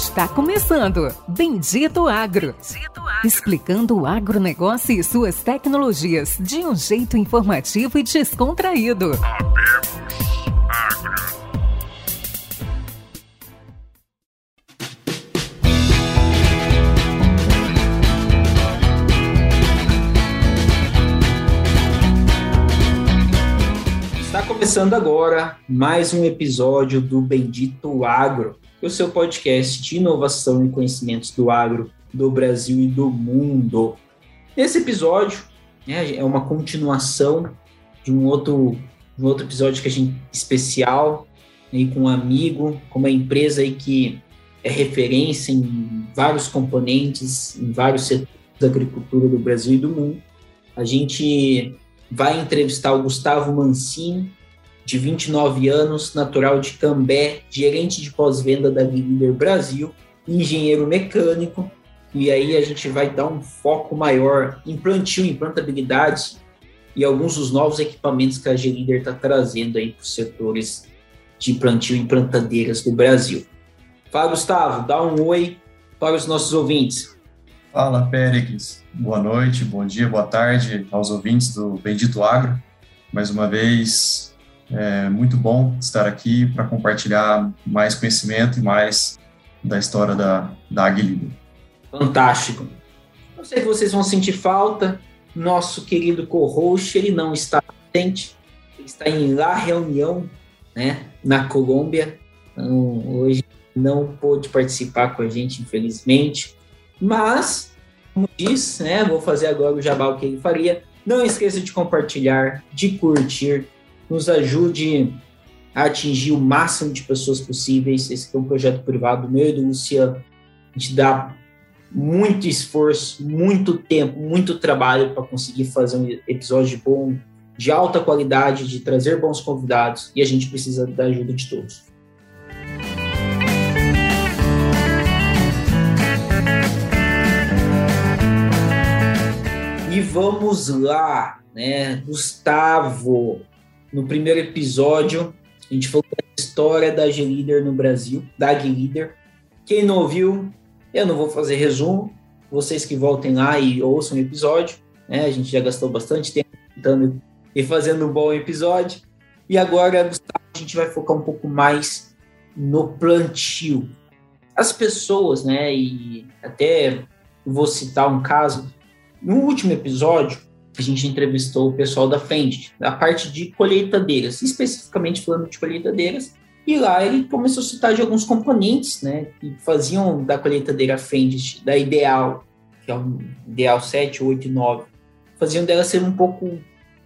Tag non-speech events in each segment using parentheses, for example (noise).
Está começando Bendito Agro. Bendito Agro. Explicando o agronegócio e suas tecnologias de um jeito informativo e descontraído. Está começando agora mais um episódio do Bendito Agro o seu podcast de inovação e conhecimentos do agro do Brasil e do mundo. Esse episódio né, é uma continuação de um outro, um outro episódio que a gente especial aí com um amigo, com uma empresa aí que é referência em vários componentes, em vários setores da agricultura do Brasil e do mundo. A gente vai entrevistar o Gustavo Mancini, de 29 anos, natural de Cambé, gerente de pós-venda da Líder Brasil, engenheiro mecânico, e aí a gente vai dar um foco maior em plantio, implantabilidade e alguns dos novos equipamentos que a G-Leader está trazendo aí para os setores de plantio e plantadeiras do Brasil. Fala, Gustavo, dá um oi para os nossos ouvintes. Fala, Péricles. Boa noite, bom dia, boa tarde aos ouvintes do Bendito Agro. Mais uma vez, é muito bom estar aqui para compartilhar mais conhecimento e mais da história da, da Aguilida. Fantástico. Eu sei que vocês vão sentir falta. Nosso querido co-host, ele não está presente. Ele está em La Reunião, né, na Colômbia. Então, hoje não pôde participar com a gente, infelizmente. Mas, como diz, né, vou fazer agora o jabá que ele faria. Não esqueça de compartilhar, de curtir, nos ajude a atingir o máximo de pessoas possíveis. Esse é um projeto privado meu e do Luciano. A gente dá muito esforço, muito tempo, muito trabalho para conseguir fazer um episódio bom, de alta qualidade, de trazer bons convidados, e a gente precisa da ajuda de todos. E vamos lá, né? Gustavo, no primeiro episódio, a gente falou da história da G-Leader no Brasil, da G-Leader. Quem não ouviu, eu não vou fazer resumo. Vocês que voltem lá e ouçam o episódio. Né? A gente já gastou bastante tempo tentando e fazendo um bom episódio. E agora, Gustavo, a gente vai focar um pouco mais no plantio. As pessoas, né, e até vou citar um caso, no último episódio, a gente entrevistou o pessoal da Fendt, da parte de colheitadeiras, especificamente falando de colheitadeiras, e lá ele começou a citar de alguns componentes, né, que faziam da colheitadeira Fendt, da Ideal, que é o Ideal 7, 8 e 9, faziam dela ser um pouco,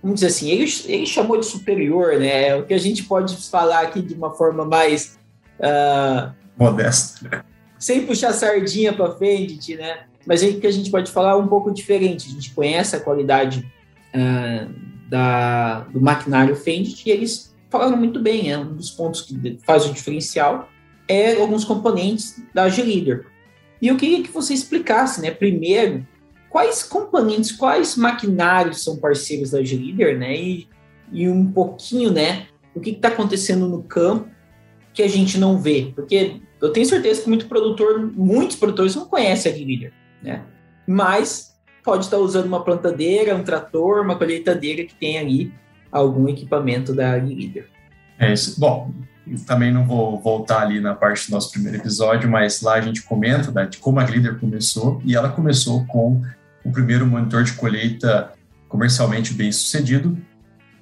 vamos dizer assim, ele, ele chamou de superior, né, o que a gente pode falar aqui de uma forma mais... Uh, Modesta. Sem puxar sardinha para Fendt, né, mas aí que a gente pode falar um pouco diferente. A gente conhece a qualidade uh, da, do maquinário Fendt e eles falaram muito bem. É um dos pontos que faz o diferencial é alguns componentes da G-Leader. E eu queria que você explicasse, né, primeiro, quais componentes, quais maquinários são parceiros da G-Leader, né, e, e um pouquinho, né, o que está acontecendo no campo que a gente não vê, porque eu tenho certeza que muito produtor, muitos produtores não conhecem a G-Leader né? Mas pode estar usando uma plantadeira, um trator, uma colheitadeira que tem ali algum equipamento da AgriLeader. É isso. Bom, também não vou voltar ali na parte do nosso primeiro episódio, mas lá a gente comenta né, de como a AgriLeader começou, e ela começou com o primeiro monitor de colheita comercialmente bem sucedido,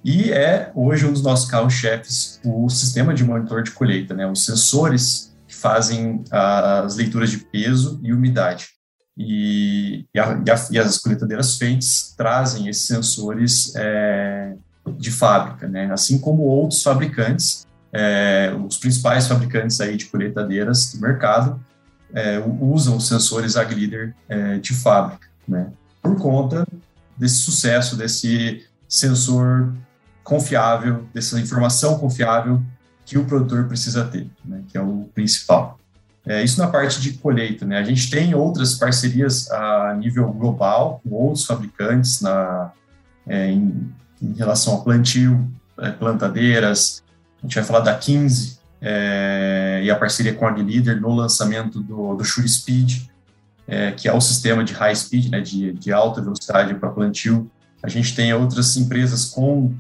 e é hoje um dos nossos carros-chefes o sistema de monitor de colheita, né, os sensores que fazem as leituras de peso e umidade. E, e, a, e, as colheitadeiras Fentes trazem esses sensores é, de fábrica, né? assim como outros fabricantes, é, os principais fabricantes aí de colheitadeiras do mercado é, usam os sensores AgLeader é, de fábrica, né? por conta desse sucesso, desse sensor confiável, dessa informação confiável que o produtor precisa ter, né? que é o principal. É, isso na parte de colheita, né? A gente tem outras parcerias a nível global com outros fabricantes na, é, em, em, relação a plantio, é, plantadeiras. A gente vai falar da 15, é, e a parceria com a AgLeader no lançamento do, do Sure Speed, é, que é o sistema de high speed, né, de, de alta velocidade para plantio. A gente tem outras empresas com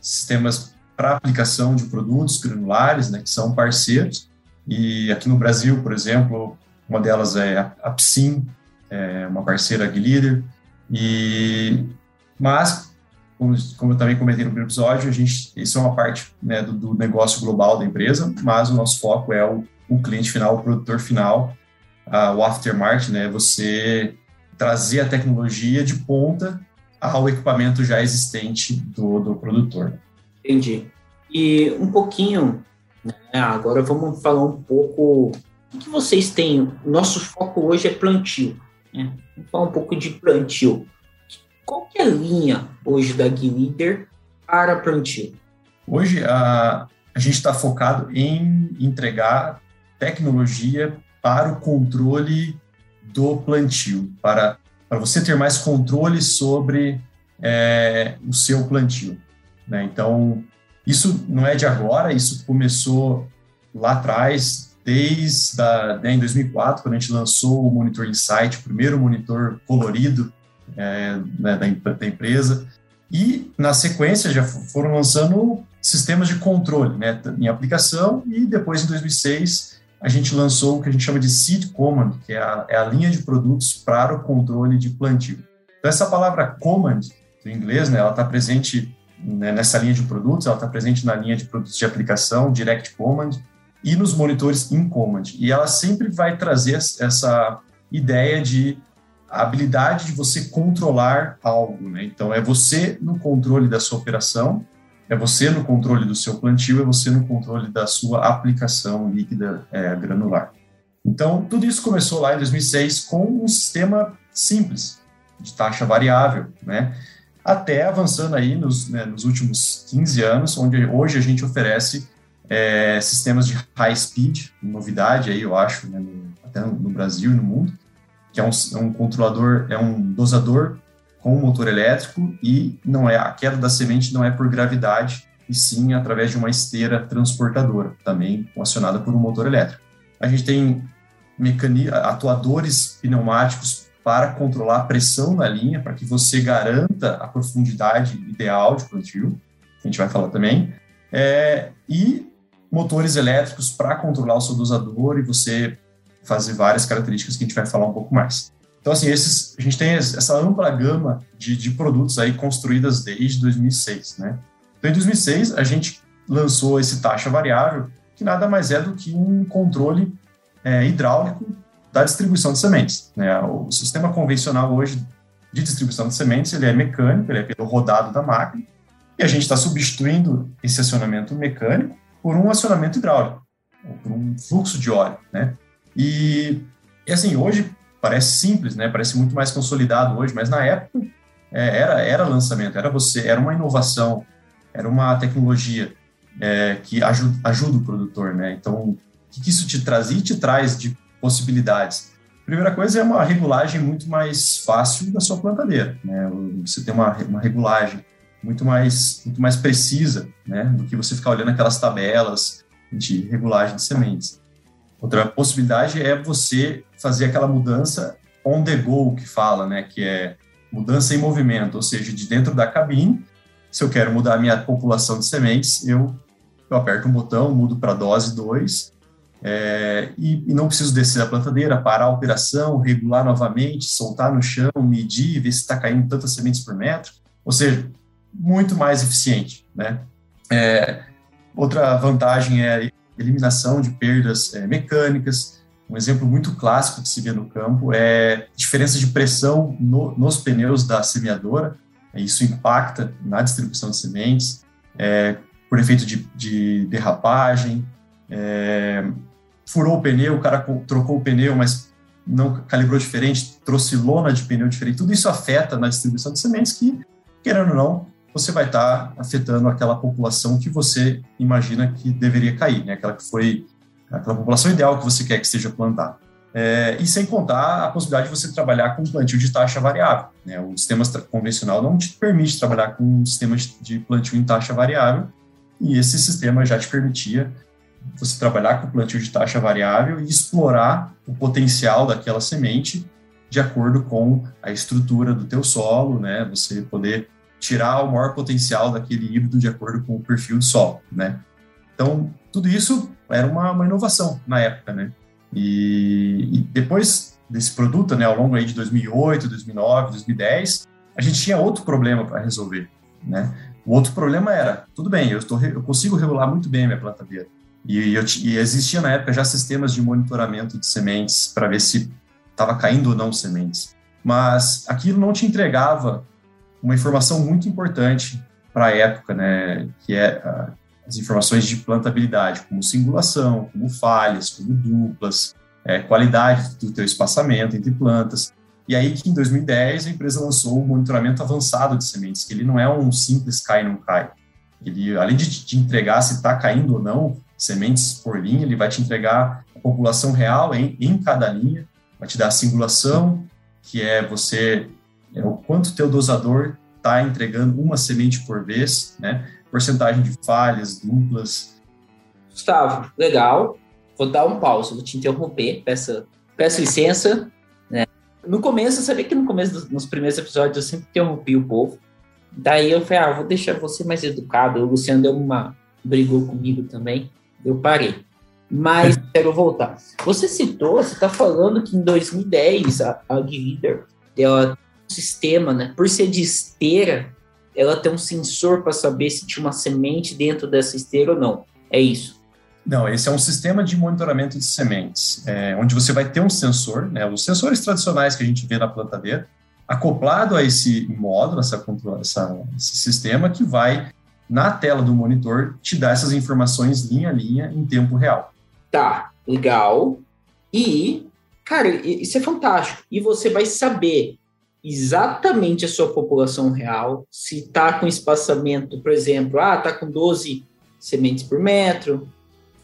sistemas para aplicação de produtos granulares, né, que são parceiros. E aqui no Brasil, por exemplo, uma delas é a Psim, é uma parceira AgLeader. E mas como, eu também comentei no primeiro episódio, a gente, isso é uma parte né, do, do, negócio global da empresa, mas o nosso foco é o, o cliente final, o produtor final, uh, o aftermarket, né, você trazer a tecnologia de ponta ao equipamento já existente do, do produtor. Entendi. E um pouquinho, né, agora vamos falar um pouco o que vocês têm. Nosso foco hoje é plantio. Né? Vamos falar um pouco de plantio. Qual é a linha hoje da Guilherme para plantio? Hoje a, a gente está focado em entregar tecnologia para o controle do plantio, para, para você ter mais controle sobre é, o seu plantio. Né? Então, isso não é de agora, isso começou lá atrás, desde a, né, em 2004, quando a gente lançou o Monitor Insight, o primeiro monitor colorido é, né, da, da, empresa. E, na sequência, já foram lançando sistemas de controle né, em aplicação, e depois, em 2006, a gente lançou o que a gente chama de Seed Command, que é a, é a linha de produtos para o controle de plantio. Então, essa palavra Command, em inglês, né, ela está presente né, nessa linha de produtos, ela está presente na linha de produtos de aplicação, Direct Command, e nos monitores in Command. E ela sempre vai trazer essa ideia de habilidade de você controlar algo, né? Então é você no controle da sua operação, é você no controle do seu plantio, é você no controle da sua aplicação líquida é, granular. Então tudo isso começou lá em 2006 com um sistema simples de taxa variável, né? Até avançando aí nos, né, nos últimos 15 anos, onde hoje a gente oferece é, sistemas de high speed, novidade aí eu acho, né, no, até no Brasil e no mundo, que é um, é um controlador, é um dosador com motor elétrico e não é a queda da semente não é por gravidade e sim através de uma esteira transportadora, também acionada por um motor elétrico. A gente tem atuadores pneumáticos para controlar a pressão na linha, para que você garanta a profundidade ideal de plantio, a gente vai falar também, é, e motores elétricos para controlar o seu dosador e você fazer várias características que a gente vai falar um pouco mais. Então, assim, esses, a gente tem essa ampla gama de, de produtos aí construídas desde 2006, né? Então, em 2006, a gente lançou esse taxa variável, que nada mais é do que um controle é, hidráulico da distribuição de sementes. Né? O sistema convencional hoje de distribuição de sementes, ele é mecânico, ele é pelo rodado da máquina, e a gente está substituindo esse acionamento mecânico por um acionamento hidráulico, por um fluxo de óleo, né? E, e assim, hoje parece simples, né? Parece muito mais consolidado hoje, mas na época é, era era lançamento, era você, era uma inovação, era uma tecnologia é, que ajuda, ajuda o produtor, né? Então, o que isso te traz e te traz de possibilidades? Primeira coisa é uma regulagem muito mais fácil da sua plantadeira, né? Você tem uma, uma regulagem muito mais muito mais precisa, né? Do que você ficar olhando aquelas tabelas de regulagem de sementes. Outra possibilidade é você fazer aquela mudança on the go, que fala, né, que é mudança em movimento, ou seja, de dentro da cabine. Se eu quero mudar a minha população de sementes, eu, eu aperto um botão, mudo para dose 2, é, e, e, não preciso descer a plantadeira, parar a operação, regular novamente, soltar no chão, medir, ver se está caindo tantas sementes por metro. Ou seja, muito mais eficiente. Né? É, outra vantagem é eliminação de perdas é, mecânicas. Um exemplo muito clássico que se vê no campo é diferença de pressão no, nos pneus da semeadora. Isso impacta na distribuição de sementes, é, por efeito de, de derrapagem. Furou o pneu, o cara trocou o pneu, mas não calibrou diferente, trouxe lona de pneu diferente. Tudo isso afeta na distribuição de sementes que, querendo ou não, você vai estar tá afetando aquela população que você imagina que deveria cair, né? aquela que foi aquela população ideal que você quer que seja plantada. É, e sem contar a possibilidade de você trabalhar com plantio de taxa variável. Né? O sistema convencional não te permite trabalhar com um sistema de plantio em taxa variável, e esse sistema já te permitia você trabalhar com plantio de taxa variável e explorar o potencial daquela semente de acordo com a estrutura do teu solo, né? Você poder tirar o maior potencial daquele híbrido de acordo com o perfil do solo, né? Então, tudo isso era uma, uma inovação na época, né? E, e, depois desse produto, né, ao longo aí de 2008, 2009, 2010, a gente tinha outro problema para resolver, né? O outro problema era, tudo bem, eu, estou, eu consigo regular muito bem a minha plantadeira. E, e existia na época já sistemas de monitoramento de sementes para ver se estava caindo ou não sementes. Mas aquilo não te entregava uma informação muito importante para a época, né, que é uh, as informações de plantabilidade, como singulação, como falhas, como duplas, é, qualidade do teu espaçamento entre plantas. E aí que em 2010 a empresa lançou um monitoramento avançado de sementes, que ele não é um simples cai não cai. Ele, além de te entregar se está caindo ou não sementes por linha, ele vai te entregar a população real em, em cada linha, vai te dar a singulação, que é você é, o quanto teu dosador está entregando uma semente por vez, né? Porcentagem de falhas, duplas. Gustavo, legal. Vou dar um pause, vou te interromper, peço, peço licença. Né? No começo, eu sabia que no começo, dos, nos primeiros episódios, eu sempre interrompi o povo. Daí eu falei, ah, vou deixar você mais educado. O Luciano deu uma. brigou comigo também. Eu parei. Mas quero voltar. Você citou, você está falando que em 2010 a, a Leader ela um sistema, né? Por ser de esteira, ela tem um sensor para saber se tinha uma semente dentro dessa esteira ou não. É isso. Não, esse é um sistema de monitoramento de sementes, é, onde você vai ter um sensor, né, os sensores tradicionais que a gente vê na plantadeira, acoplado a esse módulo, essa, essa, esse sistema que vai, na tela do monitor, te dar essas informações linha a linha em tempo real. Tá, legal. E, cara, isso é fantástico. E você vai saber exatamente a sua população real, se está com espaçamento, por exemplo, ah, tá com 12 sementes por metro,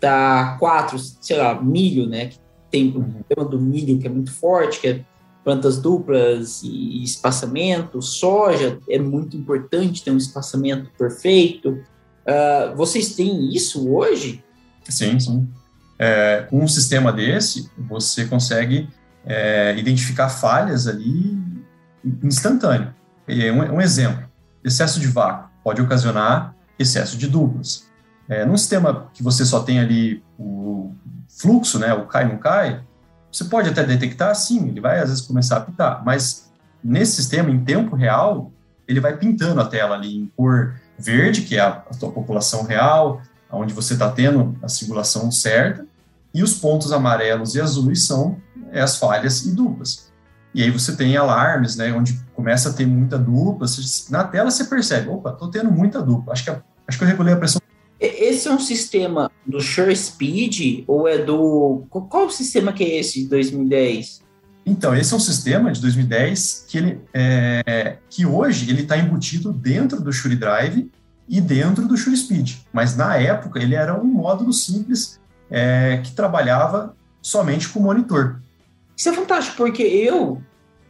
tá 4, sei lá, milho, né, que tem o problema do milho que é muito forte, que é plantas duplas e espaçamento, soja é muito importante ter um espaçamento perfeito. Uh, vocês têm isso hoje? Sim, sim. É, com um sistema desse, você consegue é, identificar falhas ali instantâneo. Um, um exemplo, excesso de vácuo pode ocasionar excesso de duplas. É, num sistema que você só tem ali o fluxo, né, o cai não cai, você pode até detectar, sim, ele vai às vezes começar a pintar, mas nesse sistema, em tempo real, ele vai pintando a tela ali em cor verde, que é a, a tua população real, onde você está tendo a simulação certa, e os pontos amarelos e azuis são as falhas e duplas. E aí você tem alarmes, né, onde começa a ter muita dupla. Na tela você percebe, opa, tô tendo muita dupla. Acho que, acho que eu regulei a pressão. Esse é um sistema do Sure Speed ou é do... Qual o sistema que é esse de 2010? Então, esse é um sistema de 2010 que, ele, é, que hoje ele está embutido dentro do Shure Drive e dentro do Shure Speed. Mas na época ele era um módulo simples é, que trabalhava somente com monitor. Isso é fantástico, porque eu,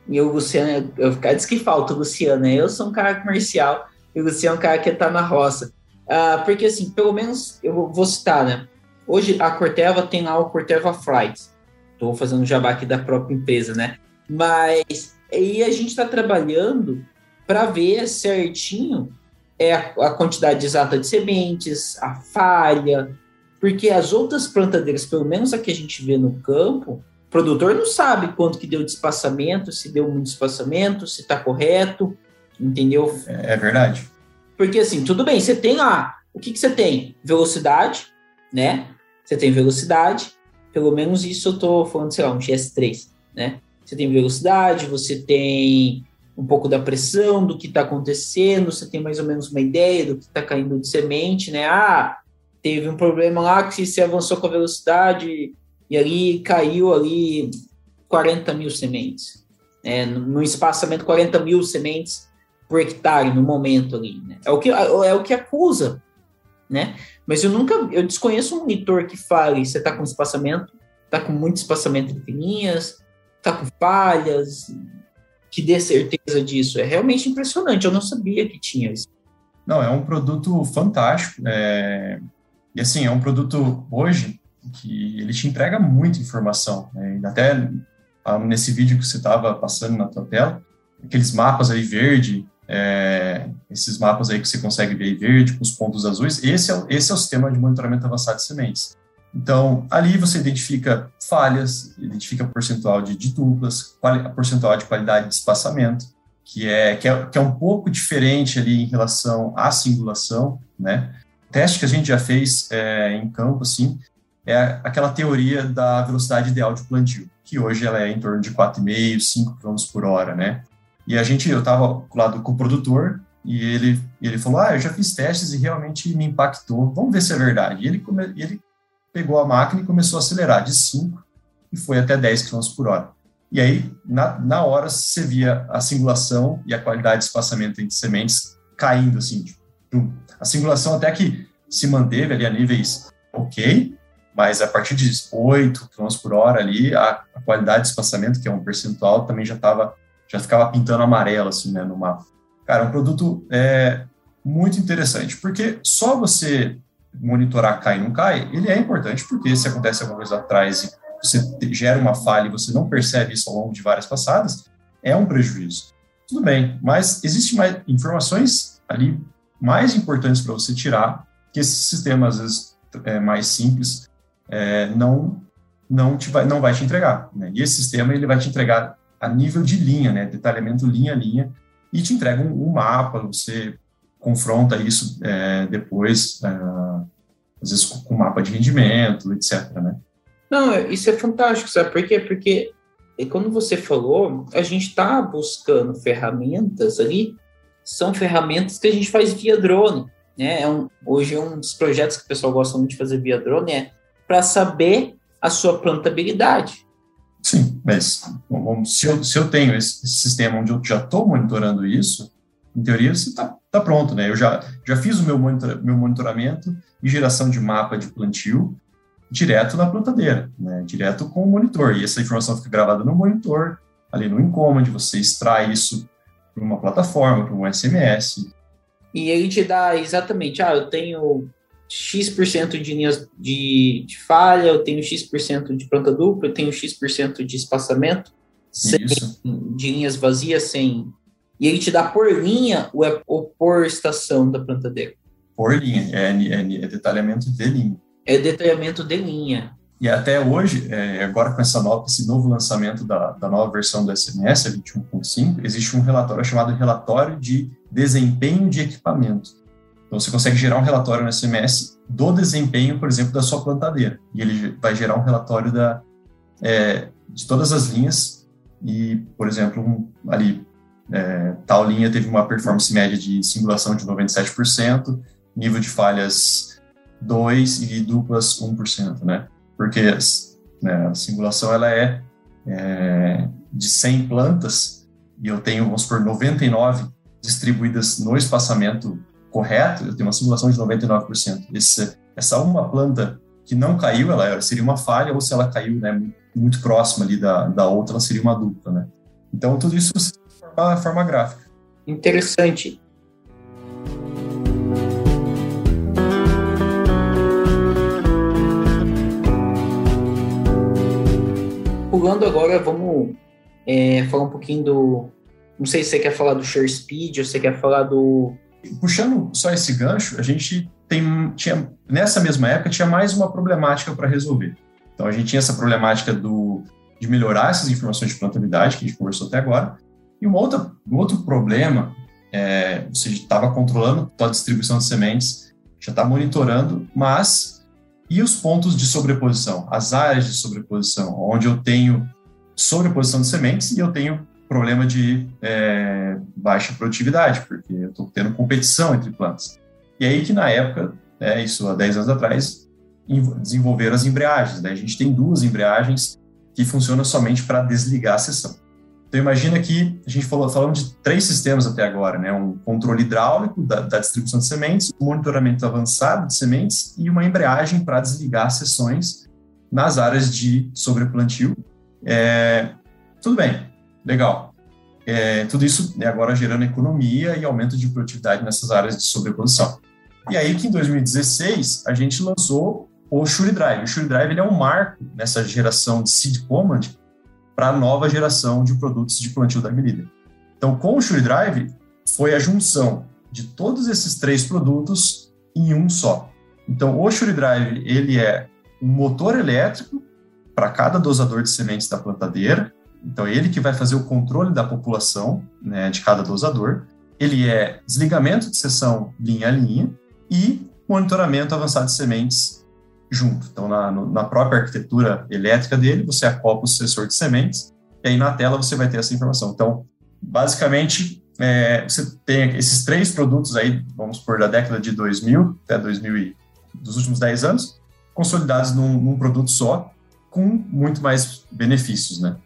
e o Luciano, eu ficar diz que falta o Luciano? Eu sou um cara comercial e o Luciano é um cara que tá na roça. Uh, porque, assim, pelo menos, eu vou citar, né? Hoje a Corteva tem lá o Corteva Flights. Estou fazendo jabá aqui da própria empresa, né? Mas aí a gente está trabalhando para ver certinho é a, a, quantidade exata de sementes, a falha, porque as outras plantadeiras, pelo menos a que a gente vê no campo, o produtor não sabe quanto que deu de espaçamento, se deu muito espaçamento, se está correto, entendeu? É, é verdade. Porque assim, tudo bem, você tem lá, o que, que você tem? Velocidade, né? Você tem velocidade, pelo menos isso eu estou falando, sei lá, um GS3, né? Você tem velocidade, você tem um pouco da pressão do que está acontecendo, você tem mais ou menos uma ideia do que está caindo de semente, né? Ah, teve um problema lá que se avançou com a velocidade, e ali caiu ali 40 mil sementes. Né? No espaçamento, 40 mil sementes por hectare no momento ali. Né? É, o que, é o que acusa, né? Mas eu nunca, eu desconheço um monitor que fale, você está com espaçamento, está com muito espaçamento entre linhas, está com falhas, que dê certeza disso. É realmente impressionante, eu não sabia que tinha isso. Não, é um produto fantástico. É E assim, é um produto hoje que ele te entrega muita informação. Né? Até ah, nesse vídeo que você estava passando na tua tela, aqueles mapas aí verde, é, esses mapas aí que você consegue ver verde com os pontos azuis, esse é, esse é o sistema de monitoramento avançado de sementes. Então, ali você identifica falhas, identifica percentual de, de duplas, percentual de qualidade de espaçamento, que é, que é, que é um pouco diferente ali em relação à singulação, né? O teste que a gente já fez é, em campo, assim, é aquela teoria da velocidade ideal de plantio, que hoje ela é em torno de 4,5, 5 km por hora, né? E a gente, eu estava lado com o produtor e ele, ele falou, ah, eu já fiz testes e realmente me impactou, vamos ver se é verdade. E ele, come, ele pegou a máquina e começou a acelerar de 5 e foi até 10 km por hora. E aí, na, na hora, você via a singulação e a qualidade de espaçamento entre sementes caindo, assim, tipo, a singulação até que se manteve ali a níveis ok, mas a partir de 8 km por hora ali, a, a qualidade de espaçamento, que é um percentual, também já estava já ficava pintando amarelo, assim, né, no mapa. Cara, é um produto é, muito interessante, porque só você monitorar cai e não cai, ele é importante, porque se acontece alguma coisa atrás e você gera uma falha e você não percebe isso ao longo de várias passadas, é um prejuízo. Tudo bem, mas existem mais informações ali mais importantes para você tirar, que esse sistema, às vezes, é mais simples, é, não não, te vai, não vai te entregar. Né? E esse sistema ele vai te entregar a nível de linha, né, detalhamento linha a linha, e te entrega um, um mapa, você confronta isso é, depois, é, às vezes com, com mapa de rendimento, etc, né. Não, isso é fantástico, sabe por quê? Porque quando você falou, a gente está buscando ferramentas ali, são ferramentas que a gente faz via drone, né, é um, hoje é um dos projetos que o pessoal gosta muito de fazer via drone, é para saber a sua plantabilidade, Sim, mas se, eu, se eu tenho esse, esse, sistema onde eu já estou monitorando isso, em teoria você está tá pronto, né? Eu já, já fiz o meu, monitor, meu monitoramento e geração de mapa de plantio direto na plantadeira, né? Direto com o monitor. E essa informação fica gravada no monitor, ali no Incommand, você extrai isso para uma plataforma, para um SMS. E ele te dá exatamente, ah, eu tenho X% de linhas de, de, falha, eu tenho X% de planta dupla, eu tenho X% de espaçamento, sem, de linhas vazias, sem. E ele te dá por linha ou, é, ou por estação da plantadeira? Por linha, é, é, é, detalhamento de linha. É detalhamento de linha. E até hoje, é, agora com essa nova, esse novo lançamento da, da nova versão do SMS, a 21.5, existe um relatório chamado relatório de desempenho de equipamento então, você consegue gerar um relatório no SMS do desempenho, por exemplo, da sua plantadeira. E ele vai gerar um relatório da, é, de todas as linhas. E, por exemplo, um, ali, é, tal linha teve uma performance média de simulação de 97%, nível de falhas 2% e duplas 1%, né? Porque né, a simulação ela é, é de 100 plantas e eu tenho, vamos supor, 99 distribuídas no espaçamento correto, eu tenho uma simulação de 99%. Esse, essa uma planta que não caiu, ela seria uma falha, ou se ela caiu né, muito próxima ali da, da outra, ela seria uma dupla, né? Então, tudo isso de forma, forma gráfica. Interessante. Pulando agora, vamos é, falar um pouquinho do... Não sei se você quer falar do Share Speed ou se você quer falar do puxando só esse gancho, a gente tem, tinha, nessa mesma época, tinha mais uma problemática para resolver. Então, a gente tinha essa problemática do, de melhorar essas informações de plantabilidade, que a gente conversou até agora, e uma outra, um outro problema, é, você estava controlando a distribuição de sementes, já está monitorando, mas e os pontos de sobreposição, as áreas de sobreposição, onde eu tenho sobreposição de sementes e eu tenho problema de é, baixa produtividade, porque eu estou tendo competição entre plantas. E aí que na época, é, isso há 10 anos atrás, desenvolveram as embreagens. Né? A gente tem duas embreagens que funcionam somente para desligar a seção. Então imagina que a gente falou falamos de três sistemas até agora, né? Um controle hidráulico da, da distribuição de sementes, um monitoramento avançado de sementes e uma embreagem para desligar as seções nas áreas de sobreplantio. É, tudo bem, Legal. É, tudo isso né, agora gerando economia e aumento de produtividade nessas áreas de sobreposição. E aí que em 2016 a gente lançou o Shure Drive. O Shure Drive ele é um marco nessa geração de Seed Command para a nova geração de produtos de plantio da Agrileader. Então, com o Shure Drive, foi a junção de todos esses três produtos em um só. Então, o Shure Drive ele é um motor elétrico para cada dosador de sementes da plantadeira. Então, ele que vai fazer o controle da população né, de cada dosador. Ele é desligamento de seção linha a linha e monitoramento avançado de sementes junto. Então, na, na própria arquitetura elétrica dele, você acopla o sensor de sementes e aí na tela você vai ter essa informação. Então, basicamente, é, você tem esses três produtos aí, vamos por da década de 2000 até 2000 e, dos últimos 10 anos, consolidados num, num, produto só, com muito mais benefícios, né?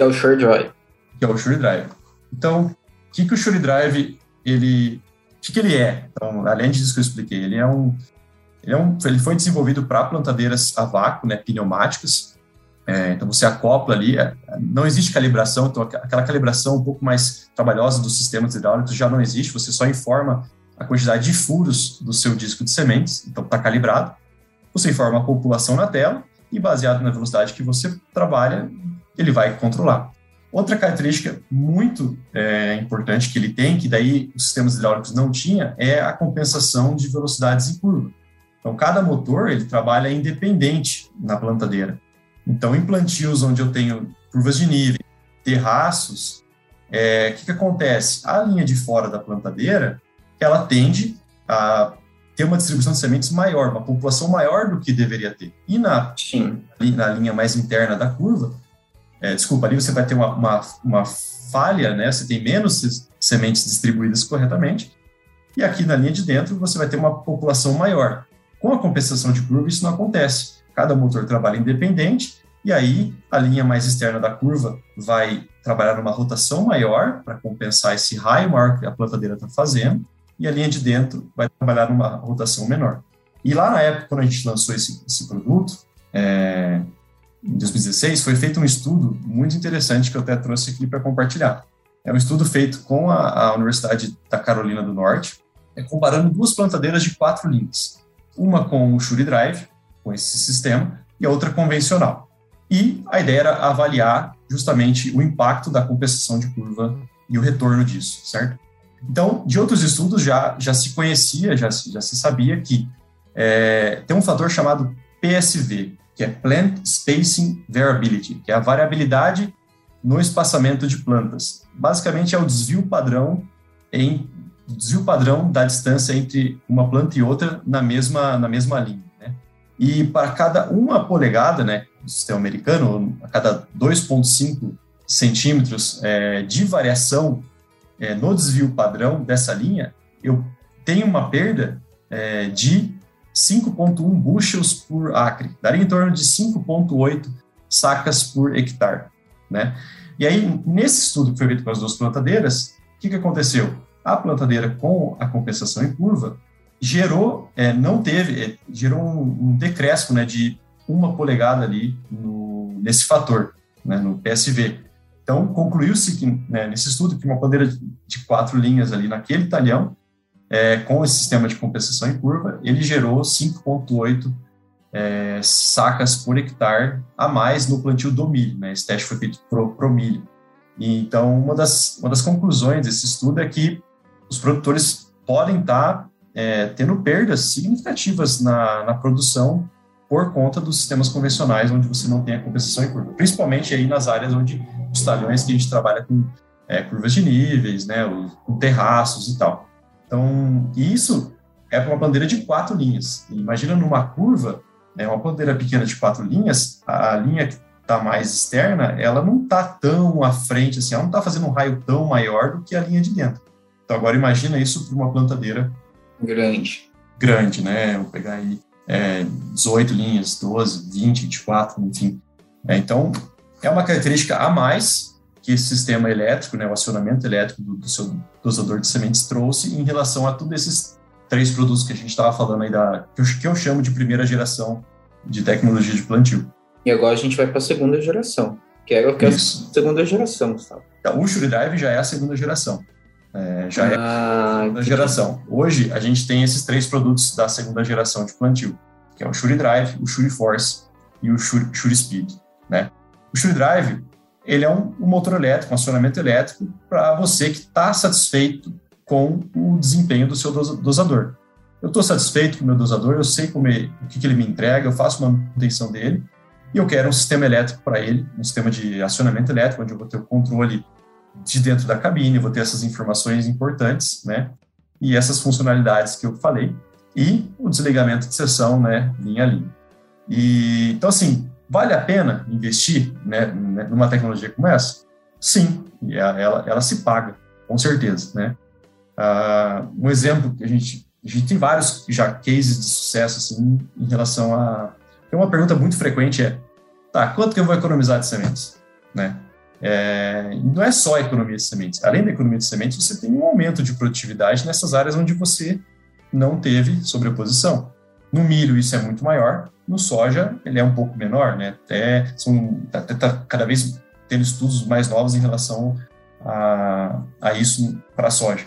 Que é o Shure Drive. Que é o Shure Drive. Então, o que, que o Shure Drive, ele, o que, que ele é? Então, além disso que eu expliquei, ele é um, ele, é um, ele foi desenvolvido para plantadeiras a vácuo, né, pneumáticas, é, então você acopla ali, é, não existe calibração, então aquela calibração um pouco mais trabalhosa dos sistemas hidráulicos já não existe, você só informa a quantidade de furos do seu disco de sementes, então está calibrado. Você informa a população na tela e baseado na velocidade que você trabalha, ele vai controlar. Outra característica muito é, importante que ele tem, que daí os sistemas hidráulicos não tinha, é a compensação de velocidades em curva. Então, cada motor ele trabalha independente na plantadeira. Então, em plantios onde eu tenho curvas de nível, terraços, é, o que, que acontece? A linha de fora da plantadeira, ela tende a ter uma distribuição de sementes maior, uma população maior do que deveria ter. E na, na linha mais interna da curva, é, desculpa, ali você vai ter uma, uma, uma falha, né? Você tem menos sementes distribuídas corretamente. E aqui na linha de dentro, você vai ter uma população maior. Com a compensação de curva, isso não acontece. Cada motor trabalha independente e aí a linha mais externa da curva vai trabalhar numa rotação maior para compensar esse raio maior que a plantadeira está fazendo e a linha de dentro vai trabalhar numa rotação menor. E lá na época, quando a gente lançou esse, esse produto, é, em 2016, foi feito um estudo muito interessante que eu até trouxe aqui para compartilhar. É um estudo feito com a, a Universidade da Carolina do Norte, é, comparando duas plantadeiras de quatro linhas. Uma com o Shure Drive, com esse sistema, e a outra convencional. E a ideia era avaliar justamente o impacto da compensação de curva e o retorno disso, certo? Então, de outros estudos já, já se conhecia, já, já se sabia que é, tem um fator chamado PSV, que é Plant Spacing Variability, que é a variabilidade no espaçamento de plantas. Basicamente é o desvio padrão em desvio padrão da distância entre uma planta e outra na mesma na mesma linha. Né? E para cada uma polegada, né, do sistema americano, a cada 2,5 centímetros é, de variação é, no desvio padrão dessa linha, eu tenho uma perda é, de 5,1 bushels por acre, daria em torno de 5,8 sacas por hectare. Né? E aí, nesse estudo que foi feito com as duas plantadeiras, o que, que aconteceu? A plantadeira com a compensação em curva gerou, é, não teve, é, gerou um, um decréscimo né, de uma polegada ali no, nesse fator, né, no PSV. Então, concluiu-se né, nesse estudo que uma bandeira de quatro linhas ali naquele talhão, é, com esse sistema de compensação em curva, ele gerou 5,8 é, sacas por hectare a mais no plantio do milho. Né? Esse teste foi feito para o milho. E, então, uma das, uma das conclusões desse estudo é que os produtores podem estar tá, é, tendo perdas significativas na, na produção por conta dos sistemas convencionais onde você não tem a compensação em curva, principalmente aí nas áreas onde os talhões que a gente trabalha com é, curvas de níveis, né, com terraços e tal. Então, isso é para uma bandeira de quatro linhas. imagina numa curva, né, uma bandeira pequena de quatro linhas, a linha que está mais externa, ela não está tão à frente, assim, ela não está fazendo um raio tão maior do que a linha de dentro. Então, agora imagina isso para uma plantadeira grande. Grande, né? Vou pegar aí é, 18 linhas, 12, 20, 24, enfim. É, então, é uma característica a mais que esse sistema elétrico, né, o acionamento elétrico do, do seu dosador de sementes trouxe em relação a todos esses três produtos que a gente estava falando aí, da, que eu, que eu chamo de primeira geração de tecnologia de plantio. E agora a gente vai para a segunda geração, que é, que é a segunda geração, Gustavo. Então, o Shure Drive já é a segunda geração. É, já é ah, é a segunda geração. Hoje, a gente tem esses três produtos da segunda geração de plantio, que é o Shuri Drive, o Shuri Force e o Shuri, Shuri Speed. Né? O Shuri Drive ele é um, um motor elétrico, um acionamento elétrico para você que está satisfeito com o desempenho do seu dosador. Eu estou satisfeito com o meu dosador, eu sei como ele, o que, que ele me entrega, eu faço manutenção dele e eu quero um sistema elétrico para ele, um sistema de acionamento elétrico, onde eu vou ter o controle de dentro da cabine, vou ter essas informações importantes, né? E essas funcionalidades que eu falei, e o desligamento de sessão, né, linha a linha. E, então, assim, vale a pena investir né, né numa tecnologia como essa? Sim, ela, ela se paga, com certeza, né? Uh, um exemplo que a gente, a gente tem vários já cases de sucesso, assim, em relação a... Uma pergunta muito frequente é, tá, quanto que eu vou economizar de sementes, né? É, não é só economia de sementes. Além da economia de sementes, você tem um aumento de produtividade nessas áreas onde você não teve sobreposição. No milho isso é muito maior, no soja ele é um pouco menor, né? Até são até tá cada vez tendo estudos mais novos em relação a, a isso para a soja.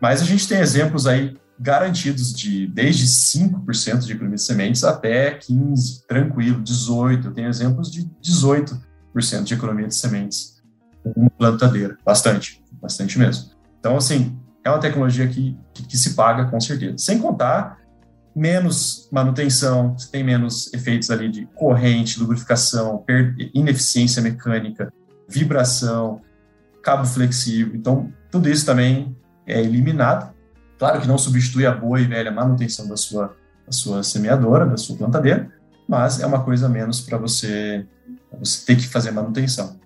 Mas a gente tem exemplos aí garantidos de desde 5% de economia de sementes até 15, tranquilo, 18. Eu tenho exemplos de 18 de economia de sementes com uma plantadeira. Bastante, bastante mesmo. Então, assim, é uma tecnologia que, que, que se paga com certeza. Sem contar menos manutenção, você tem menos efeitos ali de corrente, lubrificação, ineficiência mecânica, vibração, cabo flexível. Então, tudo isso também é eliminado. Claro que não substitui a boa e velha manutenção da sua, da sua semeadora, da sua plantadeira, mas é uma coisa menos para você você tem que fazer manutenção.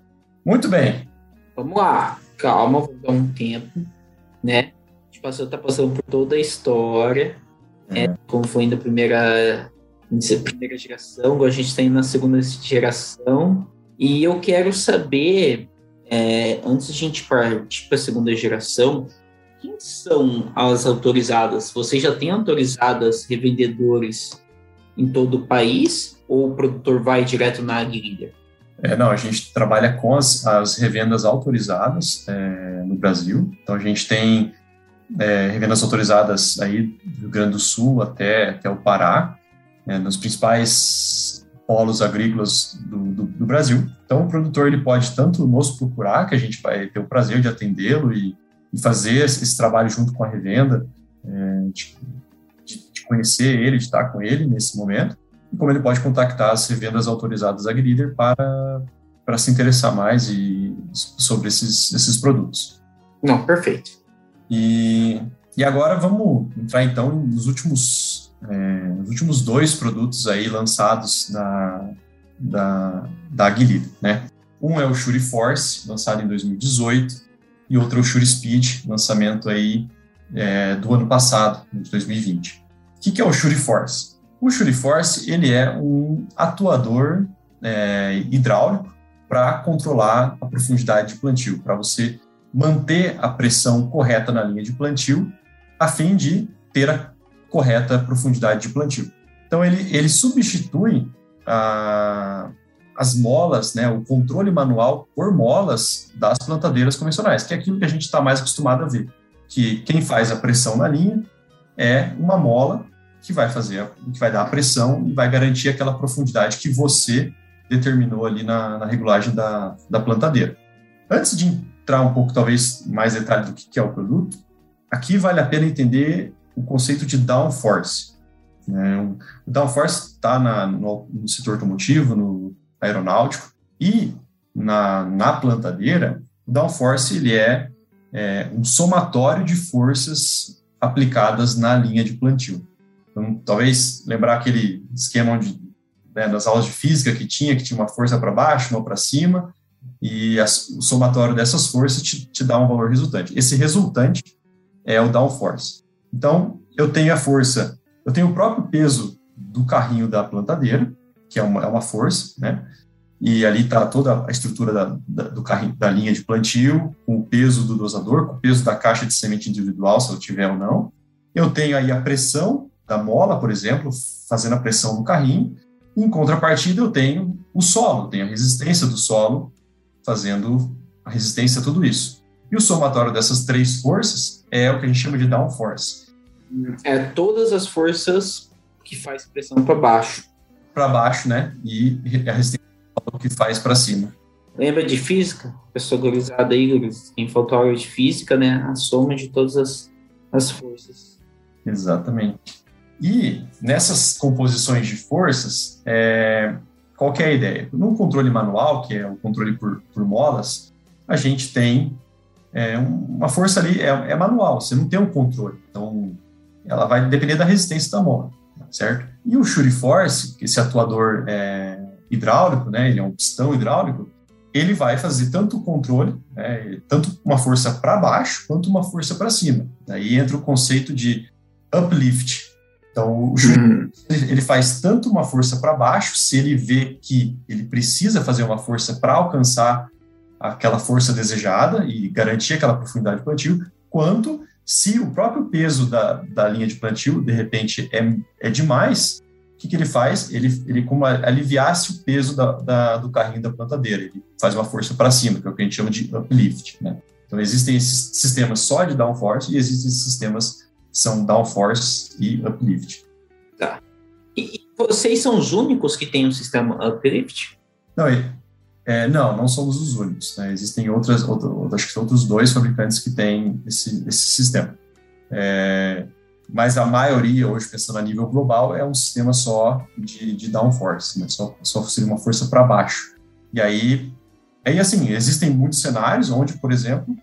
Muito bem. Vamos lá, calma, vou dar um tempo, né? A gente passou, tá passando por toda a história, é. Como foi na primeira, primeira geração, agora a gente está indo na segunda geração. E eu quero saber, é, antes de a gente partir para a segunda geração, quem são as autorizadas? Você já tem autorizadas revendedores em todo o país? ou o produtor vai direto na agrilha? É, não, a gente trabalha com as, as revendas autorizadas é, no Brasil. Então, a gente tem é, revendas autorizadas aí do Rio Grande do Sul até, até o Pará, né, nos principais polos agrícolas do, do, do, Brasil. Então, o produtor ele pode tanto nos procurar, que a gente vai ter o prazer de atendê-lo e, e, fazer esse, trabalho junto com a revenda, é, de, de, conhecer ele, de estar com ele nesse momento, e como ele pode contactar as revendas autorizadas AgriLeader para, para se interessar mais e, sobre esses, esses produtos. Não, perfeito. E, e agora vamos entrar então nos últimos, é, nos últimos dois produtos aí lançados na, da, da AgriLeader, né? Um é o Shuri Force, lançado em 2018, e outro é o Shuri Speed, lançamento aí é, do ano passado, de 2020. O que, que é o Shuri Force? O Shuri Force ele é um atuador é, hidráulico para controlar a profundidade de plantio, para você manter a pressão correta na linha de plantio, a fim de ter a correta profundidade de plantio. Então ele, ele substitui a, as molas, né, o controle manual por molas das plantadeiras convencionais, que é aquilo que a gente está mais acostumado a ver, que quem faz a pressão na linha é uma mola que vai fazer, que vai dar a pressão e vai garantir aquela profundidade que você determinou ali na, na regulagem da, da plantadeira. Antes de entrar um pouco, talvez, mais detalhe do que é o produto, aqui vale a pena entender o conceito de downforce. Né? O downforce está no, no setor automotivo, no aeronáutico, e na, na plantadeira, o downforce ele é, é um somatório de forças aplicadas na linha de plantio. Então, talvez lembrar aquele esquema onde, né, nas aulas de física que tinha, que tinha uma força para baixo, uma para cima, e o somatório dessas forças te, te, dá um valor resultante. Esse resultante é o downforce. Então, eu tenho a força, eu tenho o próprio peso do carrinho da plantadeira, que é uma, é uma força, né? E ali está toda a estrutura da, da, do carrinho, da linha de plantio, com o peso do dosador, com o peso da caixa de semente individual, se eu tiver ou não. Eu tenho aí a pressão da mola, por exemplo, fazendo a pressão no carrinho. Em contrapartida, eu tenho o solo, tenho a resistência do solo fazendo a resistência a tudo isso. E o somatório dessas três forças é o que a gente chama de downforce. É todas as forças que faz pressão para baixo. Para baixo, né? E a resistência que faz para cima. Lembra de física? Pessoa gurizada aí, quem faltou aula de física, né? A soma de todas as, as forças. Exatamente. E nessas composições de forças, é, qual é a ideia? No controle manual, que é o controle por, por molas, a gente tem é, uma força ali, é, é, manual, você não tem um controle. Então, ela vai depender da resistência da mola, certo? E o Shuri Force, esse atuador é, hidráulico, né, ele é um pistão hidráulico, ele vai fazer tanto o controle, né, tanto uma força para baixo quanto uma força para cima. Aí entra o conceito de uplift, então, o juiz uhum. ele faz tanto uma força para baixo, se ele vê que ele precisa fazer uma força para alcançar aquela força desejada e garantir aquela profundidade de plantio, quanto se o próprio peso da, da linha de plantio, de repente, é, é demais, o que, que ele faz? Ele, ele como aliviasse o peso da, da, do carrinho da plantadeira, ele faz uma força para cima, que é o que a gente chama de uplift. Né? Então, existem esses sistemas só de downforce e existem esses sistemas são downforce e uplift. Tá. E vocês são os únicos que têm um sistema uplift? Não, é, não, não somos os únicos. Né? Existem outras, outro, acho que outros dois fabricantes que têm esse, esse sistema. É, mas a maioria, hoje, pensando a nível global, é um sistema só de, de downforce, né? só, só seria uma força para baixo. E aí, aí, assim, existem muitos cenários onde, por exemplo,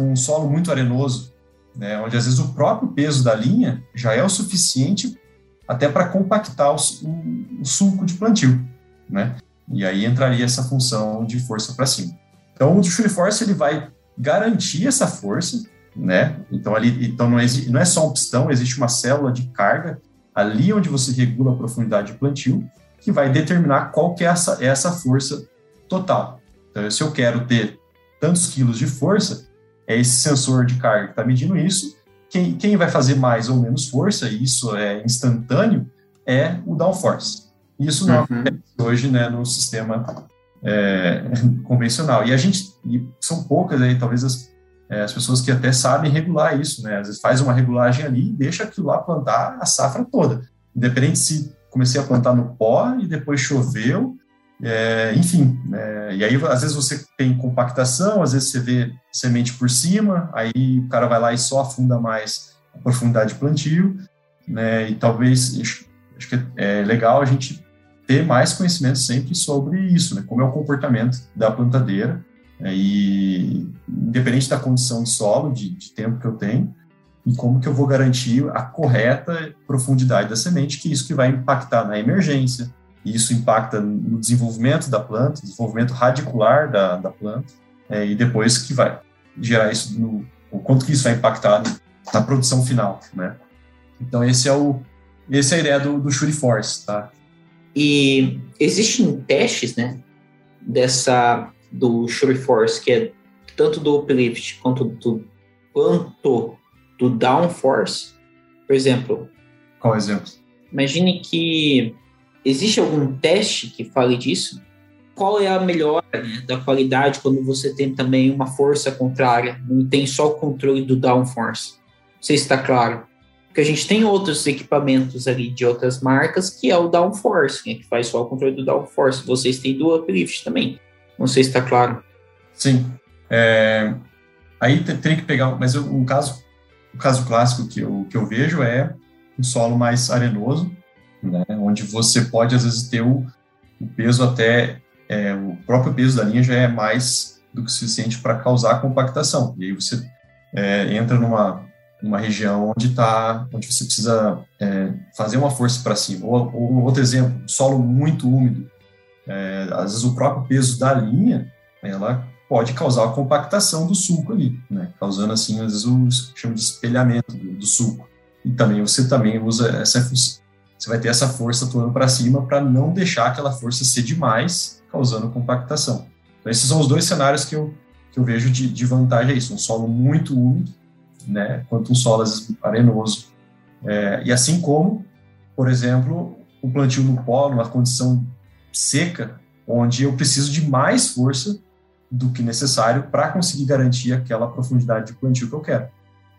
um solo muito arenoso né, onde às vezes o próprio peso da linha já é o suficiente até para compactar o, o, o, sulco de plantio, né? E aí entraria essa função de força para cima. Então, o Free Force ele vai garantir essa força, né? Então ali, então não, existe, não é só um pistão, existe uma célula de carga ali onde você regula a profundidade de plantio que vai determinar qual que é essa, essa força total. Então, se eu quero ter tantos quilos de força, é esse sensor de carga que está medindo isso. Quem, quem vai fazer mais ou menos força, e isso é instantâneo, é o downforce. Isso não uhum. acontece hoje né, no sistema é, (laughs) convencional. E a gente, e são poucas aí, talvez as, é, as pessoas que até sabem regular isso, né? Às vezes faz uma regulagem ali e deixa aquilo lá plantar a safra toda. Independente se comecei a plantar no pó e depois choveu, é, enfim, é, e aí às vezes você tem compactação, às vezes você vê semente por cima, aí o cara vai lá e só afunda mais a profundidade de plantio, né, e talvez, acho, acho que é legal a gente ter mais conhecimento sempre sobre isso, né, como é o comportamento da plantadeira, né, e independente da condição de solo, de, de tempo que eu tenho, e como que eu vou garantir a correta profundidade da semente, que é isso que vai impactar na emergência, e isso impacta no desenvolvimento da planta, desenvolvimento radicular da, da planta, é, e depois que vai gerar isso, no, o quanto que isso vai impactar na produção final, né? Então esse é o esse é a ideia do, do Shuri Force, tá? E existem testes, né, dessa do Shuri Force, que é tanto do uplift quanto do quanto do down force. Por exemplo, qual exemplo? Imagine que Existe algum teste que fale disso? Qual é a melhora né, da qualidade quando você tem também uma força contrária, não tem só o controle do downforce? Não sei se está claro. Porque a gente tem outros equipamentos ali de outras marcas que é o downforce, né, que faz só o controle do downforce. Vocês têm do uplift também. Não sei se está claro. Sim. É, aí tem que pegar, mas um caso, o caso clássico que eu, que eu vejo é um solo mais arenoso, né, onde você pode, às vezes, ter o, o peso até, é, o próprio peso da linha já é mais do que suficiente para causar compactação. E aí você é, entra numa, numa região onde está, onde você precisa é, fazer uma força para cima. Ou, ou, outro exemplo, solo muito úmido. É, às vezes o próprio peso da linha, ela pode causar a compactação do sulco ali, né? causando assim, às vezes o chama de espelhamento do, do sulco. E também você também usa essa você vai ter essa força atuando para cima para não deixar aquela força ser demais, causando compactação. Então, esses são os dois cenários que eu, que eu vejo de, de vantagem é isso, um solo muito úmido, né, quanto um solo arenoso. É, e assim como, por exemplo, o plantio no pó, numa condição seca, onde eu preciso de mais força do que necessário para conseguir garantir aquela profundidade de plantio que eu quero.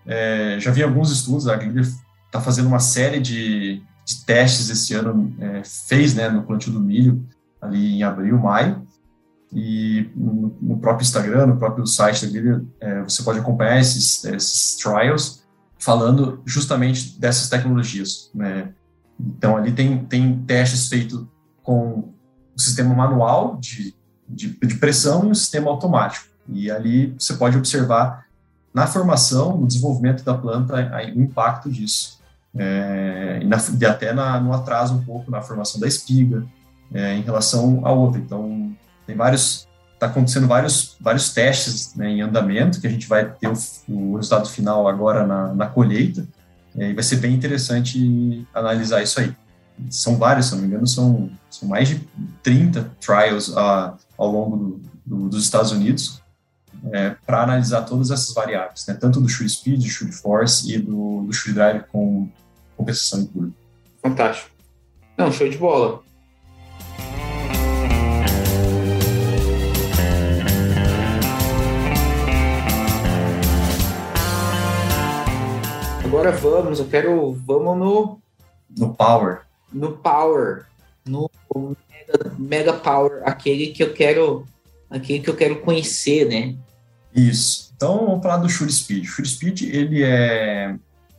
É, já vi alguns estudos, a Glíder está fazendo uma série de, de testes esse ano, é, fez né, no plantio do milho, ali em abril, maio, e no, próprio Instagram, no próprio site Glíder, é, você pode acompanhar esses, esses trials, falando justamente dessas tecnologias. Né? Então, ali tem, tem testes feitos com o sistema manual de, de, de pressão e o sistema automático. E ali você pode observar na formação, no desenvolvimento da planta, o impacto disso. É, e, na, e, até na, no atraso um pouco na formação da espiga é, em relação à outra. Então, tem vários, está acontecendo vários, vários testes né, em andamento que a gente vai ter o, o resultado final agora na, na colheita e vai ser bem interessante analisar isso aí são vários, se não me engano, são, são mais de 30 trials uh, ao longo do, do, dos Estados Unidos é, para analisar todas essas variáveis, né? tanto do shoot speed, do shoot force e do, do shoot drive com compensação em curva. Fantástico. Não, show de bola. Agora vamos, eu quero, vamos no... No power no Power, no Mega, Mega Power, aquele que eu quero, aquele que eu quero conhecer, né? Isso. Então, vamos falar do Shure Speed. O Shure Speed, ele é,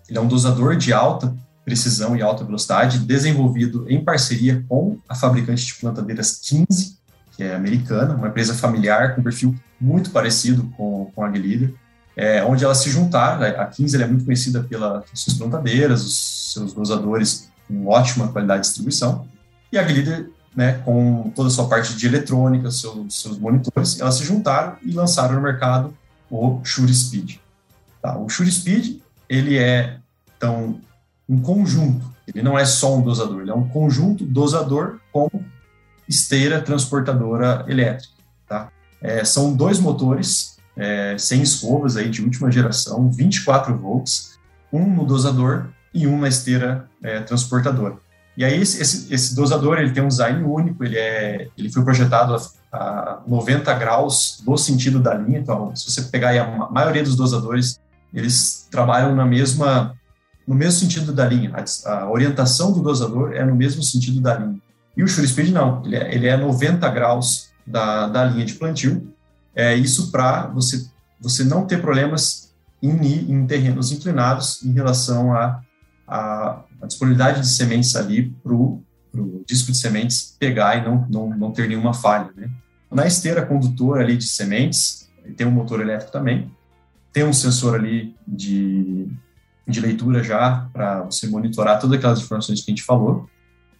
ele é um dosador de alta precisão e alta velocidade, desenvolvido em parceria com a fabricante de plantadeiras 15, que é americana, uma empresa familiar com perfil muito parecido com, com a Glida, é, onde elas se juntaram. A 15 é muito conhecida pelas suas plantadeiras, os seus dosadores com ótima qualidade de distribuição, e a Glider, né, com toda a sua parte de eletrônica, seus, seus monitores, elas se juntaram e lançaram no mercado o Shure Speed. Tá? O Shure Speed, ele é, então, um conjunto, ele não é só um dosador, ele é um conjunto dosador com esteira transportadora elétrica. Tá? É, são dois motores é, sem escovas aí de última geração, 24 volts, um no dosador e uma esteira é, transportadora. E aí esse, esse, esse, dosador ele tem um design único, ele, é, ele foi projetado a, a 90 graus do sentido da linha, então se você pegar a maioria dos dosadores, eles trabalham na mesma, no mesmo sentido da linha, a, a orientação do dosador é no mesmo sentido da linha. E o Shure Speed não, ele é, ele é 90 graus da, da linha de plantio, é isso para você, você não ter problemas em, em terrenos inclinados em relação a a, a disponibilidade de sementes ali para o disco de sementes pegar e não, não, não ter nenhuma falha. Né? Na esteira condutora ali de sementes, tem um motor elétrico também, tem um sensor ali de, de leitura já para você monitorar todas aquelas informações que a gente falou,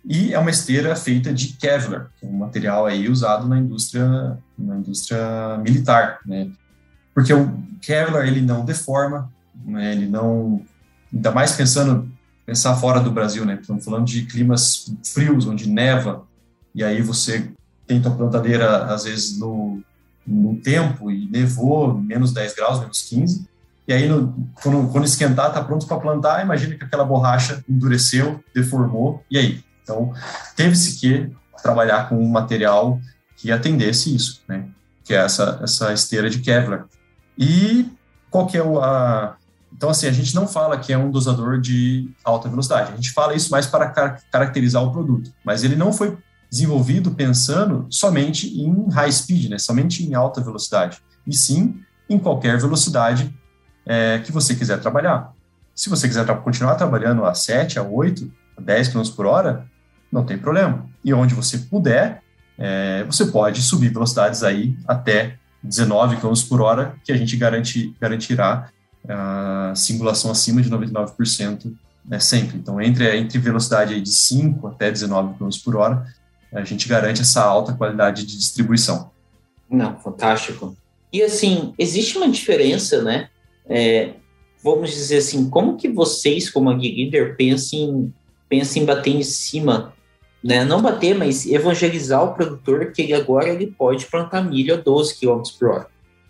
e é uma esteira feita de Kevlar, é um material aí usado na indústria, na indústria militar, né? Porque o Kevlar ele não deforma, né? ele não, ainda mais pensando pensar fora do Brasil, né? Estamos falando de climas frios, onde neva, e aí você tem tua plantadeira, às vezes, no, no tempo, e nevou, menos 10 graus, menos 15, e aí, no, quando, quando esquentar, tá pronto para plantar, imagina que aquela borracha endureceu, deformou, e aí? Então, teve-se que trabalhar com um material que atendesse isso, né? Que é essa, essa esteira de Kevlar. E qual que é a, então, assim, a gente não fala que é um dosador de alta velocidade. A gente fala isso mais para car caracterizar o produto. Mas ele não foi desenvolvido pensando somente em high speed, né? somente em alta velocidade. E sim em qualquer velocidade é, que você quiser trabalhar. Se você quiser tra continuar trabalhando a 7, a 8, a 10 km por hora, não tem problema. E onde você puder, é, você pode subir velocidades aí até 19 km por hora, que a gente garante, garantirá a singulação acima de 99% né, sempre. Então, entre, entre velocidade de 5 até 19 km por hora, a gente garante essa alta qualidade de distribuição. Não, fantástico. E assim, existe uma diferença, né? É, vamos dizer assim, como que vocês, como a Leader, pensam em, em bater em cima, né? Não bater, mas evangelizar o produtor que ele agora ele pode plantar milho a 12 km por hora,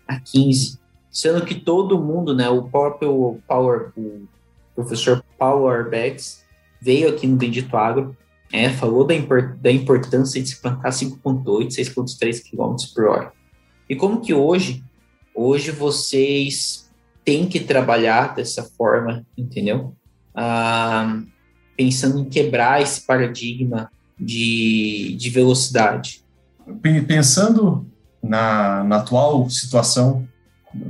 a 15 sendo que todo mundo, né, o próprio Power, o professor Powerbags veio aqui no Bendito Agro, é, falou da, da importância de se plantar 5.8, 6.3 km por hora. E como que hoje, hoje vocês têm que trabalhar dessa forma, entendeu? Ah, pensando em quebrar esse paradigma de, de velocidade. Pensando na, na atual situação,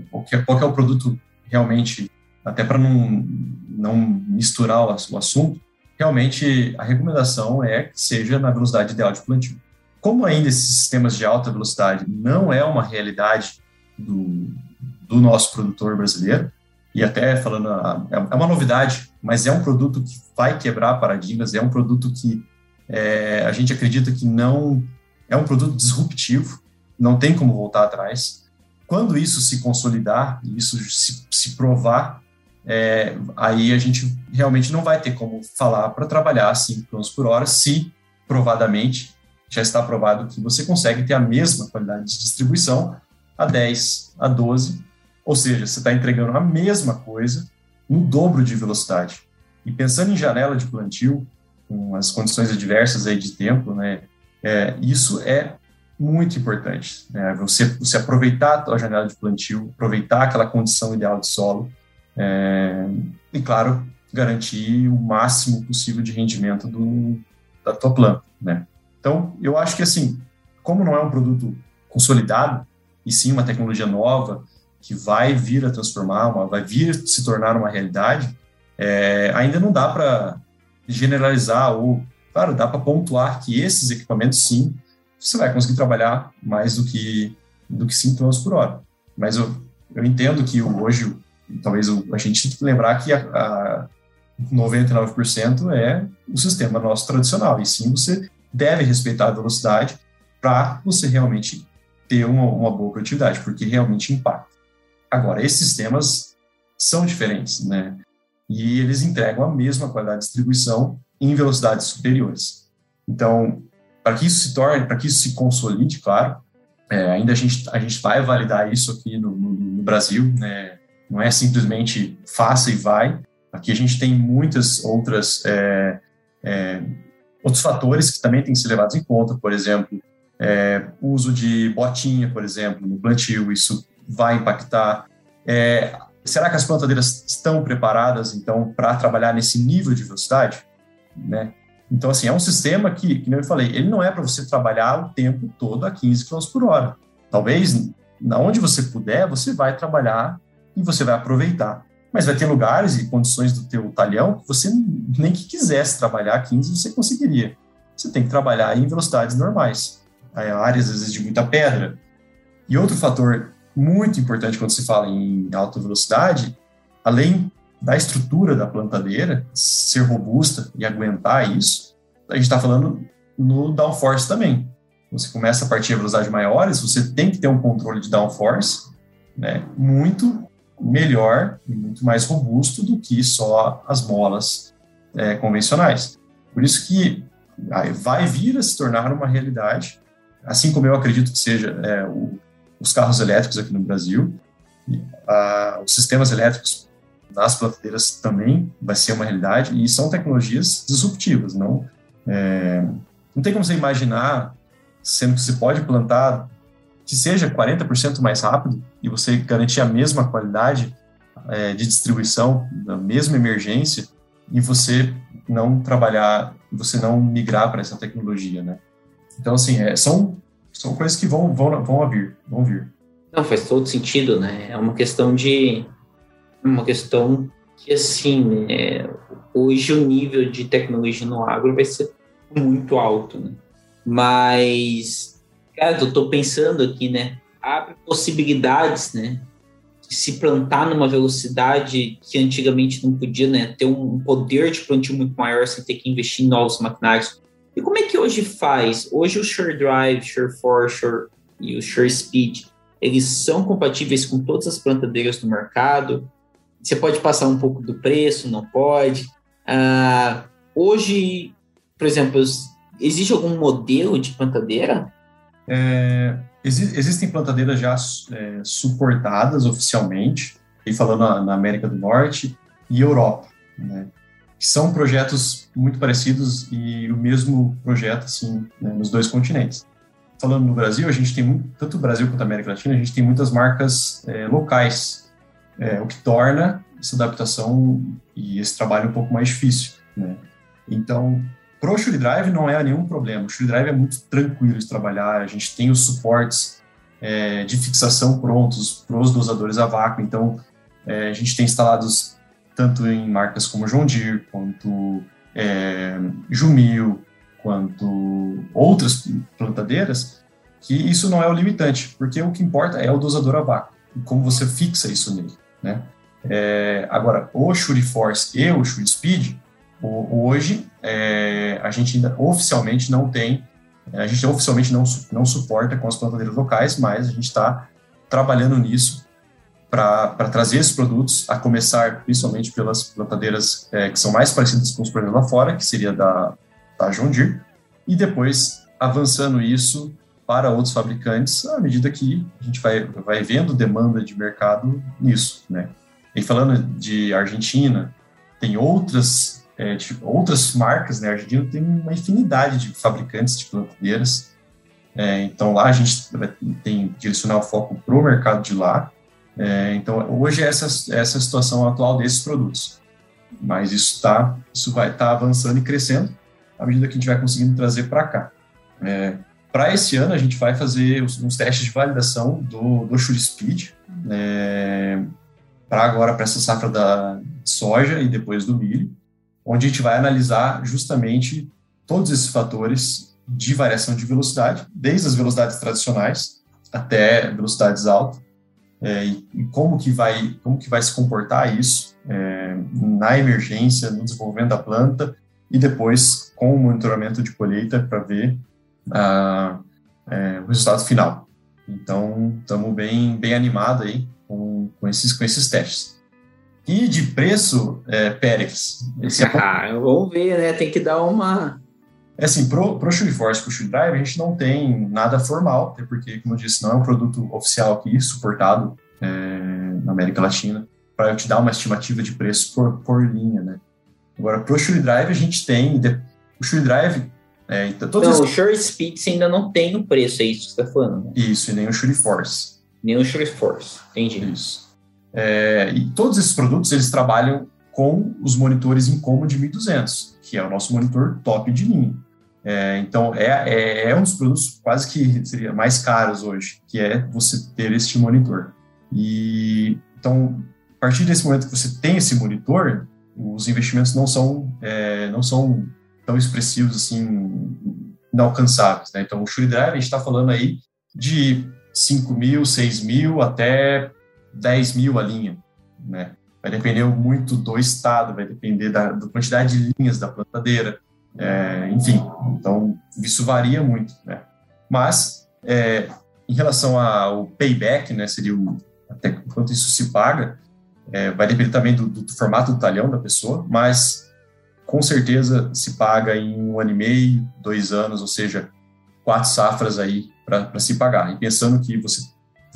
qual que, é, qual que é o produto realmente, até para não, não misturar o, assunto, realmente a recomendação é que seja na velocidade ideal de plantio. Como ainda esses sistemas de alta velocidade não é uma realidade do, do nosso produtor brasileiro, e até falando, é, é uma novidade, mas é um produto que vai quebrar paradigmas, é um produto que é, a gente acredita que não é um produto disruptivo, não tem como voltar atrás. Quando isso se consolidar, isso se, se provar, é, aí a gente realmente não vai ter como falar para trabalhar a 5 km por hora, se provadamente já está provado que você consegue ter a mesma qualidade de distribuição a 10, a 12, ou seja, você está entregando a mesma coisa no dobro de velocidade. E pensando em janela de plantio, com as condições adversas aí de tempo, né, é, isso é muito importante. Né, você, você aproveitar a janela de plantio, aproveitar aquela condição ideal de solo, é, e, claro, garantir o máximo possível de rendimento do, da tua planta, né? Então, eu acho que, assim, como não é um produto consolidado, e sim uma tecnologia nova, que vai vir a transformar, uma, vai vir se tornar uma realidade, é, ainda não dá para generalizar ou, claro, dá para pontuar que esses equipamentos, sim, você vai conseguir trabalhar mais do que do que 5 km por hora. Mas eu, eu entendo que hoje, talvez a gente tenha que lembrar que a, a 99% é o sistema nosso tradicional, e sim você deve respeitar a velocidade para você realmente ter uma, uma boa produtividade, porque realmente impacta. Agora, esses sistemas são diferentes, né? E eles entregam a mesma qualidade de distribuição em velocidades superiores. Então, para que isso se torne, para que isso se consolide, claro, é, ainda a gente, a gente vai validar isso aqui no, no, no Brasil, né? Não é simplesmente faça e vai. Aqui a gente tem muitas outras é, é, outros fatores que também têm que ser levados em conta, por exemplo, é, uso de botinha, por exemplo, no plantio, isso vai impactar. É, será que as plantadeiras estão preparadas, então, para trabalhar nesse nível de velocidade? Né? Então, assim, é um sistema que, como eu falei, ele não é para você trabalhar o tempo todo a 15 km por hora. Talvez, na onde você puder, você vai trabalhar e você vai aproveitar. Mas vai ter lugares e condições do teu talhão que você nem que quisesse trabalhar 15 você conseguiria. Você tem que trabalhar em velocidades normais. Áreas, às vezes, de muita pedra. E outro fator muito importante quando se fala em alta velocidade, além da estrutura da plantadeira ser robusta e aguentar isso, a gente está falando no downforce também. Você começa a partir de velocidades maiores, você tem que ter um controle de downforce né, muito melhor e muito mais robusto do que só as molas é, convencionais. Por isso que vai vir a se tornar uma realidade, assim como eu acredito que seja é, o, os carros elétricos aqui no Brasil, e, a, os sistemas elétricos nas plantadeiras também vai ser uma realidade. E são tecnologias disruptivas, não? É, não tem como você imaginar, sendo que você pode plantar que seja 40% mais rápido e você garantir a mesma qualidade é, de distribuição, da mesma emergência, e você não trabalhar, você não migrar para essa tecnologia, né? Então, assim, é, são, são coisas que vão, vão, vão vir, vão vir. Não, faz todo sentido, né? É uma questão de... uma questão que, assim, né, hoje o nível de tecnologia no agro vai ser muito alto, né? Mas Cara, eu tô pensando aqui, né? Abre possibilidades, né? De se plantar numa velocidade que antigamente não podia, né? Ter um poder de plantio muito maior sem ter que investir em novos maquinários. E como é que hoje faz? Hoje o Sure Drive, Sure Force Sure e o Sure Speed, eles são compatíveis com todas as plantadeiras do mercado. Você pode passar um pouco do preço, não pode. Ah, hoje, por exemplo, existe algum modelo de plantadeira é, exi existem plantadeiras já é, suportadas oficialmente, e falando na, na, América do Norte e Europa, né, são projetos muito parecidos e o mesmo projeto assim né, nos dois continentes. falando no Brasil, a gente tem muito, tanto o Brasil quanto a América Latina, a gente tem muitas marcas é, locais, é, o que torna essa adaptação e esse trabalho um pouco mais difícil, né? Então, pro Shuri Drive não é nenhum problema. O Shuri Drive é muito tranquilo de trabalhar, a gente tem os suportes é, de fixação prontos para os dosadores a vácuo, então é, a gente tem instalados tanto em marcas como John Deere, quanto é, Jumil, quanto outras plantadeiras, que isso não é o limitante, porque o que importa é o dosador a vácuo e como você fixa isso nele, né? É, agora, o Shuri Force e o Shuri Speed, hoje é, a gente ainda oficialmente não tem, a gente oficialmente não, não suporta com as plantadeiras locais, mas a gente está trabalhando nisso para trazer esses produtos, a começar principalmente pelas plantadeiras é, que são mais parecidas com os produtos lá fora, que seria da, da Deere, e depois avançando isso para outros fabricantes à medida que a gente vai, vai vendo demanda de mercado nisso, né? E falando de Argentina, tem outras, é, tipo, outras marcas, né? A Argentina tem uma infinidade de fabricantes de plantadeiras, é, então lá a gente tem direcionar o foco para o mercado de lá, é, então, hoje é essa, essa situação atual desses produtos. Mas isso, está isso vai estar tá avançando e crescendo à medida que a gente vai conseguindo trazer para cá. É, para esse ano, a gente vai fazer uns, testes de validação do, do Shure Speed, é, para agora, para essa safra da soja e depois do milho, onde a gente vai analisar justamente todos esses fatores de variação de velocidade, desde as velocidades tradicionais até velocidades altas, é, e, e, como que vai como que vai se comportar isso é, na emergência, no desenvolvimento da planta e depois com o monitoramento de colheita para ver ah, é, o resultado final. Então estamos bem bem animados aí com, com esses com esses testes. E de preço, é, Pérez. Esse é... (laughs) Ah, vamos ver, né? Tem que dar uma é assim, pro, pro Shoeforce, pro Shoe Drive, a gente não tem nada formal, até porque, como eu disse, não é um produto oficial aqui, suportado é, na América Latina, para eu te dar uma estimativa de preço por, por linha, né? Agora, pro Shoe Drive, a gente tem, o Shoe Drive... É, então, todos não, os... o Sure Speed ainda não tem o preço, é isso que você está falando, né? Isso, e nem o Shure Force. Nem o Shure Force, entendi. Isso. É, e todos esses produtos, eles trabalham com os monitores Incomod 1200, que é o nosso monitor top de linha. É, então, é, é, é, um dos produtos quase que seria mais caros hoje, que é você ter este monitor. E, então, a partir desse momento que você tem esse monitor, os investimentos não são, é, não são tão expressivos assim, inalcançáveis. Né? Então, o Shure Drive, a gente está falando aí de 5 mil, 6 mil até 10 mil a linha. Né? Vai depender muito do estado, vai depender da, da quantidade de linhas da plantadeira, é, enfim, então isso varia muito, né? Mas é, em relação ao payback, né, seria o, até quanto isso se paga, é, vai depender também do, do, formato do talhão da pessoa, mas com certeza se paga em um ano e meio, dois anos, ou seja, quatro safras aí para se pagar. E pensando que você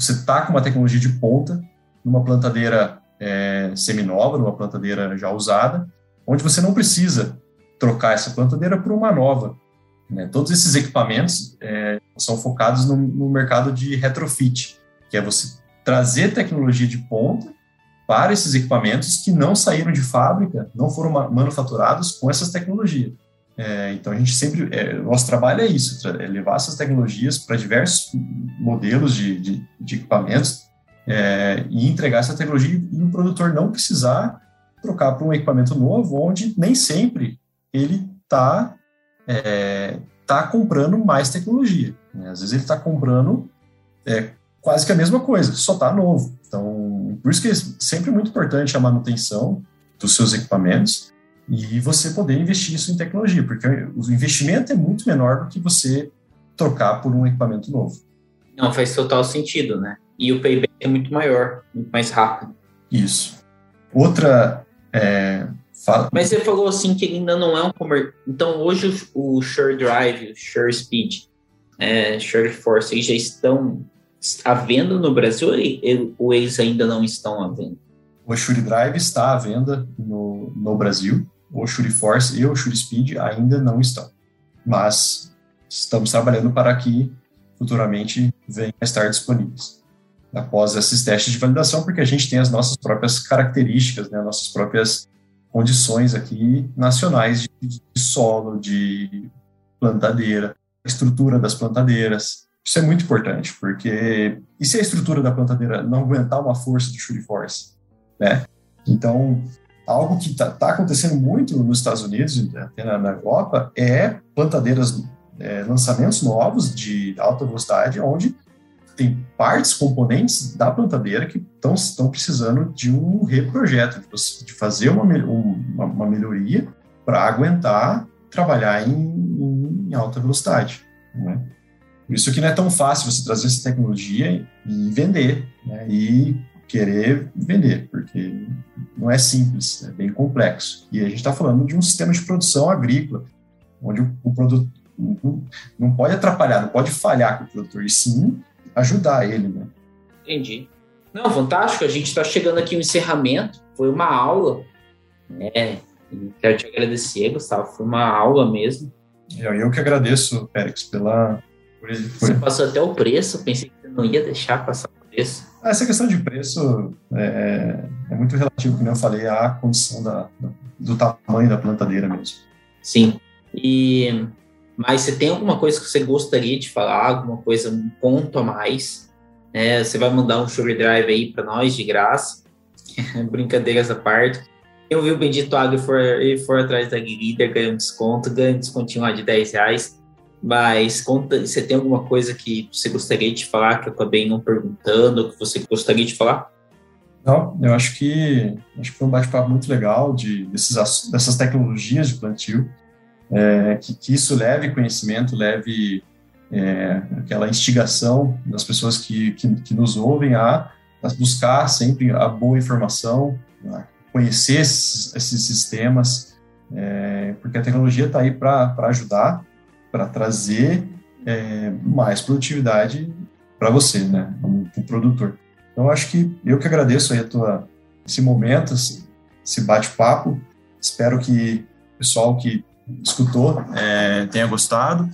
você está com uma tecnologia de ponta numa plantadeira é, seminova, numa plantadeira já usada, onde você não precisa trocar essa plantadeira por uma nova. Né? Todos esses equipamentos é, são focados no, no, mercado de retrofit, que é você trazer tecnologia de ponta para esses equipamentos que não saíram de fábrica, não foram manufaturados com essas tecnologias. É, então a gente sempre, é, nosso trabalho é isso, é levar essas tecnologias para diversos modelos de, de, de equipamentos é, e entregar essa tecnologia e o produtor não precisar trocar para um equipamento novo, onde nem sempre ele está é, tá comprando mais tecnologia. Né? Às vezes ele está comprando é, quase que a mesma coisa, só está novo. Então, por isso que é sempre muito importante a manutenção dos seus equipamentos e você poder investir isso em tecnologia, porque o investimento é muito menor do que você trocar por um equipamento novo. Não, faz total sentido, né? E o payback é muito maior, muito mais rápido. Isso. Outra é, Fala. Mas você falou assim que ele ainda não é um comercial. Então hoje o, o Sure Drive, o Sure Speed, é, Sure Force, eles já estão à venda no Brasil ou eles ainda não estão à venda? O Shure Drive está à venda no, no Brasil. O Shure Force e o Shure Speed ainda não estão. Mas estamos trabalhando para que futuramente venham a estar disponíveis. Após esses testes de validação, porque a gente tem as nossas próprias características, né, nossas próprias condições aqui nacionais de, de solo, de plantadeira, estrutura das plantadeiras. Isso é muito importante, porque e se a estrutura da plantadeira não aguentar uma força do Shuri Force, né? Então, algo que está tá acontecendo muito nos Estados Unidos, até na, na Europa, é plantadeiras, é, lançamentos novos de alta velocidade, onde tem partes, componentes da plantadeira que estão precisando de um reprojeto, de fazer uma, uma, uma melhoria para aguentar trabalhar em, em alta velocidade. Né? Por isso que não é tão fácil você trazer essa tecnologia e vender, né? e querer vender, porque não é simples, é bem complexo. E a gente está falando de um sistema de produção agrícola, onde o, o produto não, não pode atrapalhar, não pode falhar com o produtor, e sim ajudar ele. Né? Entendi. Não, fantástico. A gente está chegando aqui no encerramento. Foi uma aula. É, quero te agradecer, Gustavo. Foi uma aula mesmo. Eu, eu que agradeço, Pérez, pela. Por, por... Você passou até o preço. Pensei que você não ia deixar passar o preço. Ah, essa questão de preço é, é muito relativo, como eu falei, à condição da, do tamanho da plantadeira mesmo. Sim. E mas você tem alguma coisa que você gostaria de falar, alguma coisa, um ponto a mais? Né? Você vai mandar um sugar drive aí para nós de graça. (laughs) Brincadeiras à parte. Eu vi o Bendito Agro for, for atrás da Líder, ganha um desconto, ganha um descontinho lá de 10 reais. Mas conta, você tem alguma coisa que você gostaria de falar que eu acabei não perguntando, que você gostaria de falar? Não, eu acho que acho que foi um bate-papo muito legal de desses, dessas tecnologias de plantio, é, que, que, isso leve conhecimento, leve é, aquela instigação das pessoas que, que, que nos ouvem a, a, buscar sempre a boa informação, a conhecer esses, esses sistemas, é, porque a tecnologia está aí para ajudar, para trazer é, mais produtividade para você, né, o produtor. Então, acho que eu que agradeço aí a tua, esse momento, esse bate-papo. Espero que o pessoal que escutou é, tenha gostado.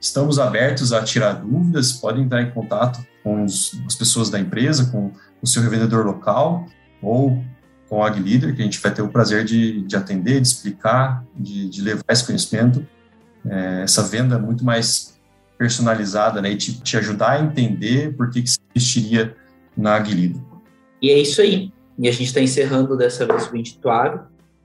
Estamos abertos a tirar dúvidas, podem entrar em contato com os, as pessoas da empresa, com o seu revendedor local ou com a AgLeader, que a gente vai ter o prazer de, de atender, de explicar, de, de levar esse conhecimento é, essa venda muito mais personalizada, né, e te, te ajudar a entender por que, que você investiria na Aguilida. E é isso aí. E a gente está encerrando dessa vez o Bendituário.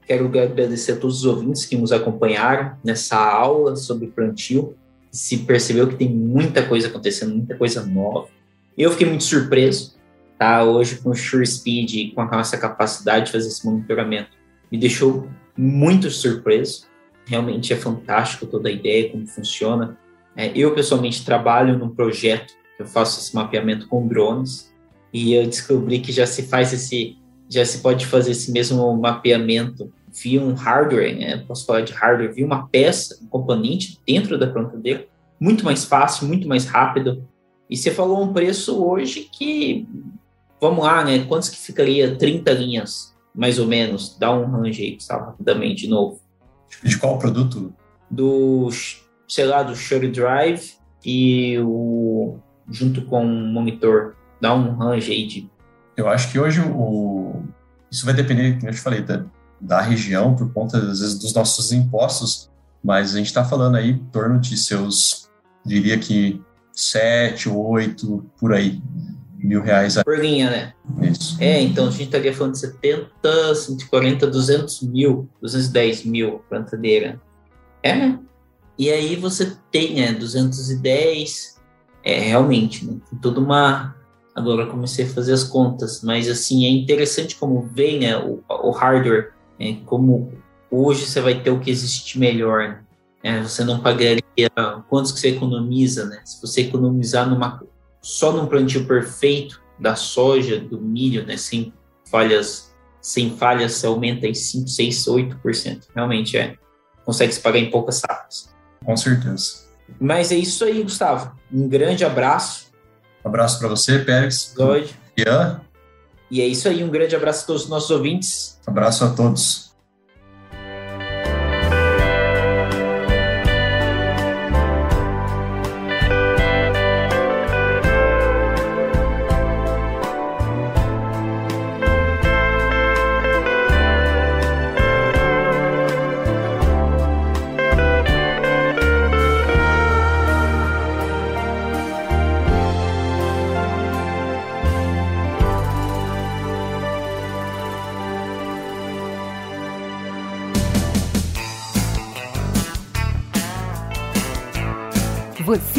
Quero agradecer a todos os ouvintes que nos acompanharam nessa aula sobre plantio. Se percebeu que tem muita coisa acontecendo, muita coisa nova. Eu fiquei muito surpreso, tá? Hoje com o Sure Speed, com a nossa capacidade de fazer esse monitoramento, me deixou muito surpreso. Realmente é fantástico toda a ideia, como funciona. É, eu, pessoalmente, trabalho num projeto que eu faço esse mapeamento com drones e eu descobri que já se faz esse, já se pode fazer esse mesmo mapeamento via um hardware, né? Posso falar de hardware, via uma peça, um componente dentro da plantadeira, muito mais fácil, muito mais rápido. E você falou um preço hoje que, vamos lá, né? Quantos que ficaria 30 linhas, mais ou menos? Dá um range aí, sabe, rapidamente, de novo. De qual produto? Do, sei lá, do Shure Drive e o junto com o monitor. Dá um range aí de. Eu acho que hoje o. Isso vai depender, como eu te falei, da, da região, por conta, às vezes, dos nossos impostos, mas a gente está falando aí em torno de seus, diria que, sete, oito, por aí, mil reais. Por linha, né? Isso. É, então a gente estaria falando de 70, 140, 200 mil, 210 mil plantadeira. É, né? E aí você tem, né, 210, é, realmente, né, toda uma... Agora comecei a fazer as contas, mas assim, é interessante como vem, né, o, o hardware, é, como hoje você vai ter o que existe melhor, né? É, você não pagaria quantos que você economiza, né? Se você economizar numa só num plantio perfeito da soja, do milho, né, sem falhas, sem falhas, você aumenta em 5, 6, 8%. Realmente é. Consegue se pagar em poucas safras. Com certeza. Mas é isso aí, Gustavo. Um grande abraço. Um abraço para você, Pérez. Doide. Ian. E é isso aí. Um grande abraço a todos os nossos ouvintes. Abraço a todos.